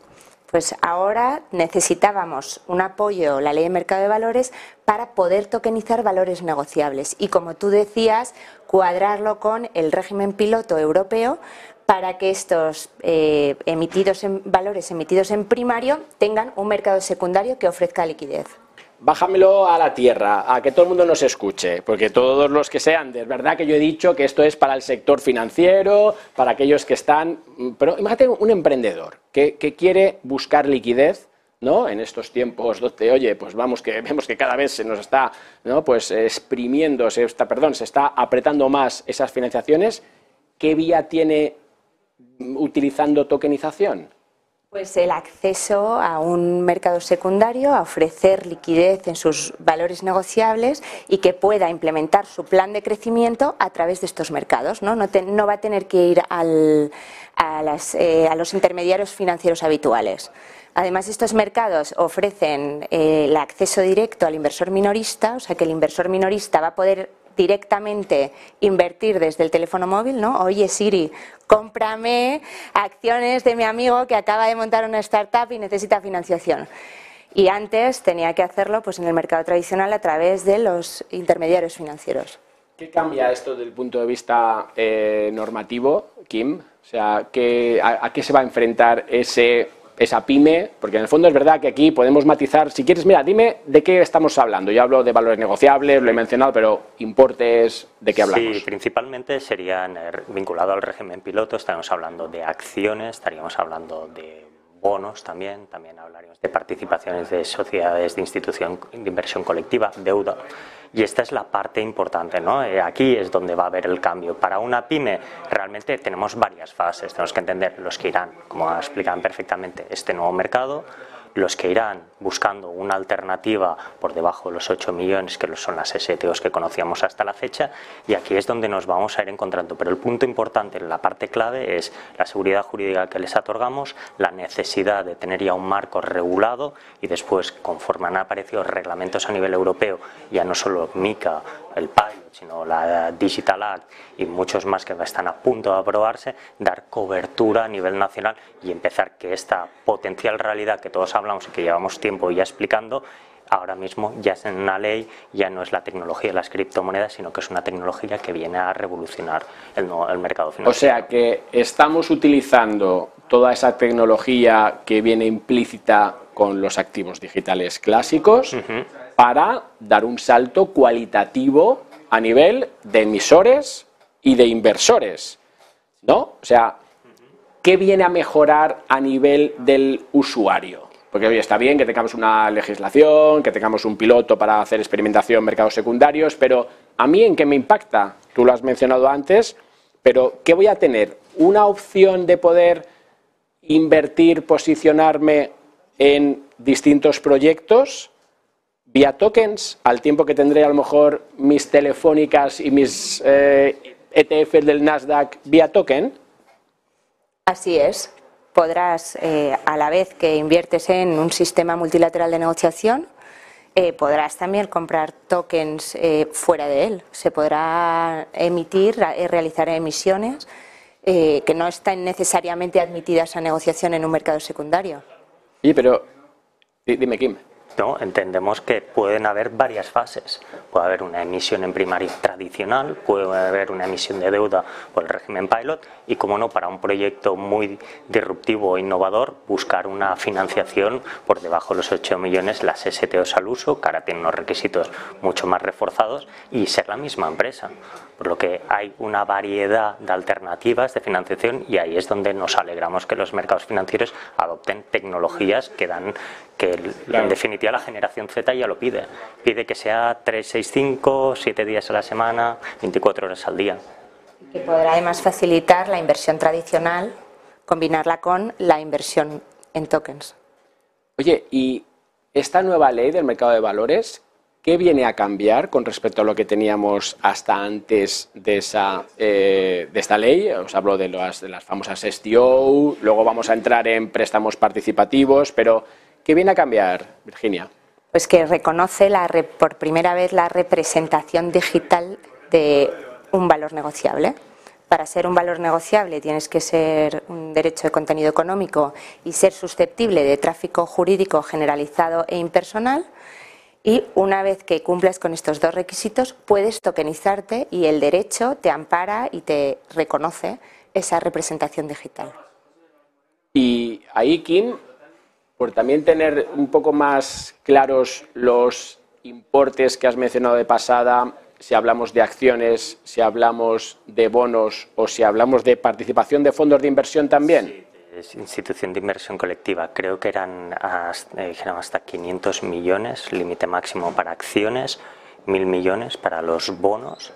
Pues ahora necesitábamos un apoyo, la ley de mercado de valores, para poder tokenizar valores negociables. Y como tú decías, cuadrarlo con el régimen piloto europeo para que estos eh, emitidos en, valores emitidos en primario tengan un mercado secundario que ofrezca liquidez. Bájamelo a la tierra, a que todo el mundo nos escuche, porque todos los que sean, es verdad que yo he dicho que esto es para el sector financiero, para aquellos que están, pero imagínate un emprendedor que, quiere buscar liquidez, ¿no? En estos tiempos donde, oye, pues vamos que vemos que cada vez se nos está, ¿no? Pues exprimiendo, se está, perdón, se está apretando más esas financiaciones. ¿Qué vía tiene utilizando tokenización? Pues el acceso a un mercado secundario, a ofrecer liquidez en sus valores negociables y que pueda implementar su plan de crecimiento a través de estos mercados. No, no, va a tener que ir al, a, eh, a, los intermediarios financieros habituales. Además, estos mercados ofrecen eh, el acceso directo al inversor minorista, o sea que el inversor minorista va a poder directamente invertir desde el teléfono móvil, ¿no? Oye Siri, cómprame acciones de mi amigo que acaba de montar una startup y necesita financiación. Y antes tenía que hacerlo pues, en el mercado tradicional a través de los intermediarios financieros. ¿Qué cambia esto desde el punto de vista eh, normativo, Kim? O sea, a, qué se va a enfrentar ese esa pyme, porque en el fondo es verdad que aquí podemos matizar, si quieres, mira, dime de qué estamos hablando. Yo hablo de valores negociables, lo he mencionado, pero importes, ¿de qué hablamos? Sí, principalmente serían eh, vinculados al régimen piloto, estaríamos hablando de acciones, estaríamos hablando de bonos también, también hablaríamos de participaciones de sociedades de institución de inversión colectiva, deuda. Y esta es la parte importante, ¿no? Eh, aquí es donde va a haber el cambio. Para una pyme realmente tenemos varias fases, tenemos que entender los que irán, como explican perfectamente, este nuevo mercado, los que irán buscando una alternativa por debajo de los 8 millones, que son las STOs que conocíamos hasta la fecha, y aquí es donde nos vamos a ir encontrando. Pero el punto importante, la parte clave, es la seguridad jurídica que les otorgamos, la necesidad de tener ya un marco regulado y después, conforme han aparecido reglamentos a nivel europeo, ya no solo MICA, el Pilot, sino la Digital Act y muchos más que están a punto de aprobarse, dar cobertura a nivel nacional y empezar que esta potencial realidad que todos hablamos y que llevamos tiempo ya explicando, ahora mismo ya es en una ley, ya no es la tecnología de las criptomonedas, sino que es una tecnología que viene a revolucionar el, el mercado financiero. O sea que estamos utilizando toda esa tecnología que viene implícita con los activos digitales clásicos para dar un salto cualitativo a nivel de emisores y de inversores. ¿No? O sea, ¿qué viene a mejorar a nivel del usuario? Porque hoy está bien que tengamos una legislación, que tengamos un piloto para hacer experimentación en mercados secundarios, pero ¿a mí en qué me impacta? Tú lo has mencionado antes, pero ¿qué voy a tener? ¿Una opción de poder invertir, posicionarme en distintos proyectos vía tokens, al tiempo que tendré a lo mejor mis telefónicas y mis eh, ETF del Nasdaq vía token? Así es. Podrás, eh, a la vez que inviertes en un sistema multilateral de negociación, eh, podrás también comprar tokens fuera de él. Se podrá emitir, realizar emisiones que no están necesariamente admitidas a negociación en un mercado secundario. Sí, pero dime, Kim. ¿No? entendemos que pueden haber varias fases. Puede haber una emisión en primaria tradicional, puede haber una emisión de deuda por el régimen pilot y, como no, para un proyecto muy disruptivo e innovador, buscar una financiación por debajo de los 8 millones, las STOs al uso, que ahora tienen unos requisitos mucho más reforzados, y ser la misma empresa. Por lo que hay una variedad de alternativas de financiación y ahí es donde nos alegramos que los mercados financieros adopten tecnologías que dan que en definitiva la generación Z ya lo pide. Pide que sea 365, 7 días a la semana, 24 horas al día. Que podrá además facilitar la inversión tradicional, combinarla con la inversión en tokens. Oye, ¿y esta nueva ley del mercado de valores, qué viene a cambiar con respecto a lo que teníamos hasta antes de, esa, eh, de esta ley? Os hablo de las, de las famosas STO, luego vamos a entrar en préstamos participativos, pero ¿Qué viene a cambiar, Virginia? Pues que reconoce la, por primera vez la representación digital de un valor negociable. Para ser un valor negociable tienes que ser un derecho de contenido económico y ser susceptible de tráfico jurídico generalizado e impersonal. Y una vez que cumples con estos dos requisitos, puedes tokenizarte y el derecho te ampara y te reconoce esa representación digital. Y ahí, Kim, por también tener un poco más claros los importes que has mencionado de pasada, si hablamos de acciones, si hablamos de bonos o si hablamos de participación de fondos de inversión también. Institución de inversión colectiva. Creo que eran hasta, eh, hasta 500 millones, límite máximo para acciones, mil millones para los bonos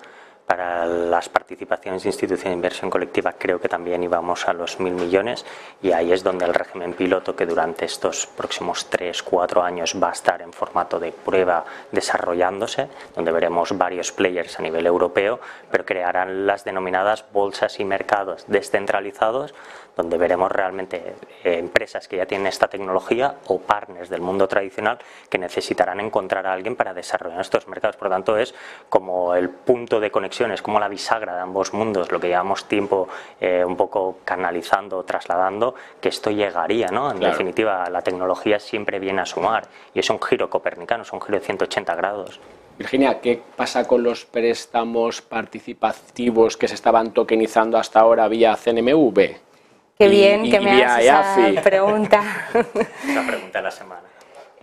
para las participaciones de institución de inversión colectiva creo que también íbamos a los mil millones y ahí es donde el régimen piloto que durante estos próximos tres, cuatro años va a estar en formato de prueba desarrollándose, donde veremos varios players a nivel europeo, pero crearán las denominadas bolsas y mercados descentralizados donde veremos realmente eh, empresas que ya tienen esta tecnología o partners del mundo tradicional que necesitarán encontrar a alguien para desarrollar estos mercados. Por lo tanto, es como el punto de conexión, es como la bisagra de ambos mundos, lo que llevamos tiempo eh, un poco canalizando, trasladando, que esto llegaría, ¿no? En definitiva, la tecnología siempre viene a sumar y es un giro copernicano, es un giro de 180 grados. Virginia, ¿qué pasa con los préstamos participativos que se estaban tokenizando hasta ahora vía CNMV? Qué bien que me hagas esa pregunta. La pregunta de la semana.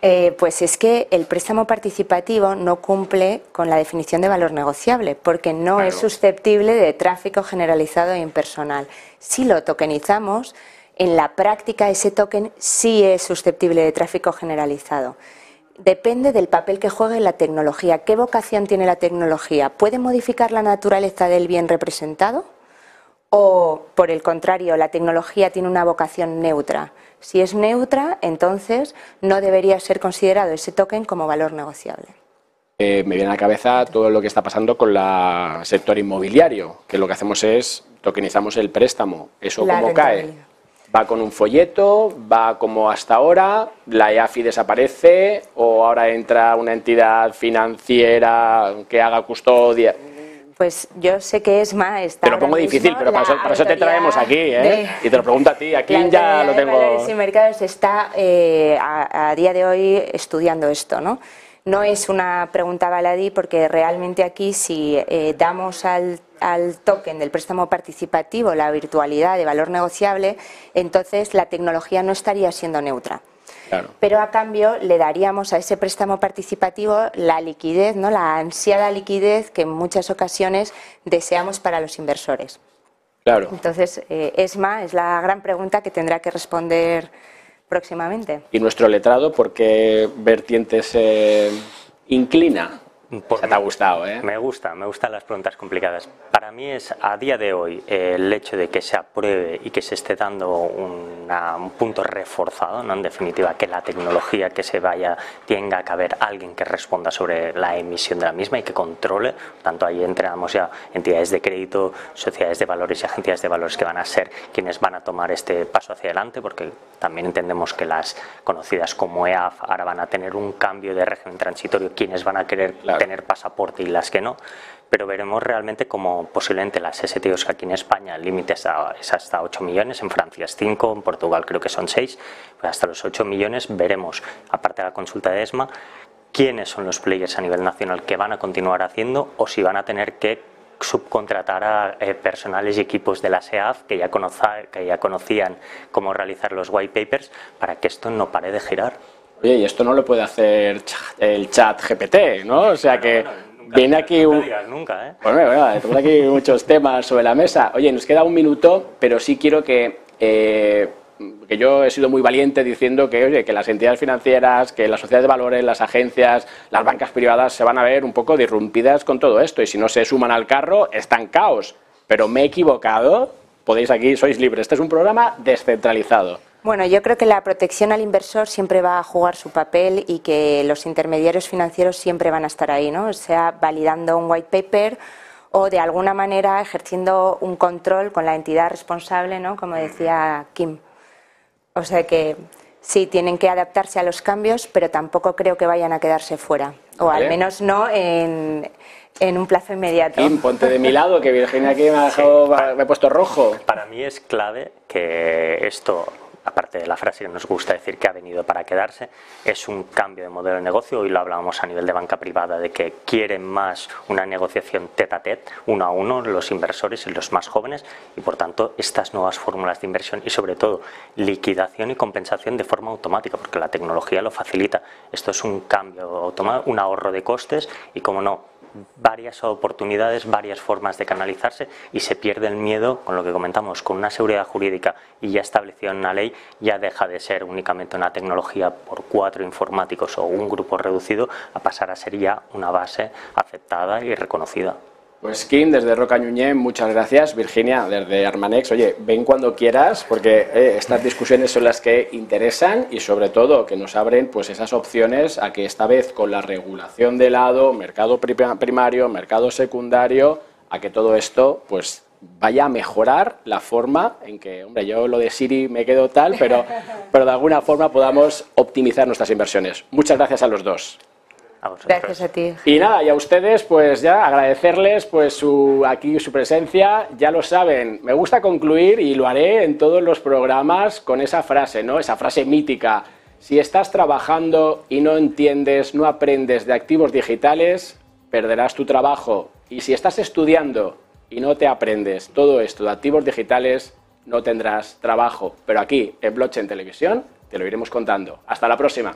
Eh, pues es que el préstamo participativo no cumple con la definición de valor negociable, porque no es susceptible de tráfico generalizado e impersonal. Si lo tokenizamos, en la práctica ese token sí es susceptible de tráfico generalizado. Depende del papel que juegue la tecnología. ¿Qué vocación tiene la tecnología? ¿Puede modificar la naturaleza del bien representado? O, por el contrario, la tecnología tiene una vocación neutra. Si es neutra, entonces no debería ser considerado ese token como valor negociable. Eh, me viene a la cabeza todo lo que está pasando con el sector inmobiliario, que lo que hacemos es tokenizamos el préstamo. ¿Eso cómo cae? Va con un folleto, va como hasta ahora, la EAFI desaparece o ahora entra una entidad financiera que haga custodia. Pues yo sé que ESMA está. Te lo pongo difícil, pero para eso, te traemos aquí, ¿eh? y te lo pregunto a ti. Aquí ya lo tengo. y mercados está eh, a, día de hoy estudiando esto, ¿no? No es una pregunta baladí porque realmente aquí si eh, damos al, al token del préstamo participativo la virtualidad de valor negociable, entonces la tecnología no estaría siendo neutra. Pero a cambio le daríamos a ese préstamo participativo la liquidez, ¿no? la ansiada liquidez que en muchas ocasiones deseamos para los inversores. Claro. Entonces, eh, ESMA es la gran pregunta que tendrá que responder próximamente. ¿Y nuestro letrado por qué vertiente se inclina? Te ha gustado, ¿eh? Me gusta, me gustan las preguntas complicadas. Para mí es, a día de hoy, el hecho de que se apruebe y que se esté dando un punto reforzado, ¿no? en definitiva, que la tecnología que se vaya tenga que haber alguien que responda sobre la emisión de la misma y que controle. Tanto ahí entramos ya entidades de crédito, sociedades de valores y agencias de valores que van a ser quienes van a tomar este paso hacia adelante, porque también entendemos que las conocidas como EAF ahora van a tener un cambio de régimen transitorio, quienes van a querer tener pasaporte y las que no, pero veremos realmente como posiblemente las STOs aquí en España el límite es hasta 8 millones, en Francia es 5, en Portugal creo que son 6, pues hasta los 8 millones veremos, aparte de la consulta de ESMA, quiénes son los players a nivel nacional que van a continuar haciendo o si van a tener que subcontratar a eh, personales y equipos de la SEAF que ya, que ya conocían cómo realizar los white papers para que esto no pare de girar. Oye, y esto no lo puede hacer el chat GPT, ¿no? O sea que viene aquí un... nunca, ¿eh? Bueno, bueno, tenemos aquí muchos temas sobre la mesa. Oye, nos queda un minuto, pero sí quiero que... Eh, que yo he sido muy valiente diciendo que, oye, que las entidades financieras, que las sociedades de valores, las agencias, las bancas privadas se van a ver un poco disrumpidas con todo esto y si no se suman al carro, están caos. Pero me he equivocado, podéis aquí, sois libres. Este es un programa descentralizado. Bueno, yo creo que la protección al inversor siempre va a jugar su papel y que los intermediarios financieros siempre van a estar ahí, ¿no? O sea, validando un white paper o de alguna manera ejerciendo un control con la entidad responsable, ¿no? Como decía Kim. O sea que sí, tienen que adaptarse a los cambios, pero tampoco creo que vayan a quedarse fuera. O al menos no en, un plazo inmediato. Kim, ponte de mi lado, que Virginia aquí me ha, dejado, me ha puesto rojo. Para mí es clave que esto aparte de la frase que nos gusta decir que ha venido para quedarse, es un cambio de modelo de negocio. Hoy lo hablábamos a nivel de banca privada de que quieren más una negociación tete a tete, uno a uno, los inversores y los más jóvenes, y por tanto estas nuevas fórmulas de inversión y sobre todo liquidación y compensación de forma automática, porque la tecnología lo facilita. Esto es un cambio un ahorro de costes y, como no, varias oportunidades, varias formas de canalizarse y se pierde el miedo con lo que comentamos, con una seguridad jurídica y ya establecida en una ley, ya deja de ser únicamente una tecnología por cuatro informáticos o un grupo reducido a pasar a ser ya una base aceptada y reconocida. Pues Kim, desde Roca muchas gracias. Virginia, desde Armanex, oye, ven cuando quieras, porque eh, estas discusiones son las que interesan y sobre todo que nos abren pues esas opciones a que esta vez con la regulación de lado, mercado primario, mercado secundario, a que todo esto pues vaya a mejorar la forma en que, hombre, yo lo de Siri me quedo tal, pero, pero de alguna forma podamos optimizar nuestras inversiones. Muchas gracias a los dos. Gracias a ti. Y nada, y a ustedes, pues ya agradecerles pues su, aquí su presencia. Ya lo saben, me gusta concluir y lo haré en todos los programas con esa frase, ¿no? Esa frase mítica. Si estás trabajando y no entiendes, no aprendes de activos digitales, perderás tu trabajo. Y si estás estudiando y no te aprendes todo esto de activos digitales, no tendrás trabajo. Pero aquí, en Blockchain Televisión, te lo iremos contando. Hasta la próxima.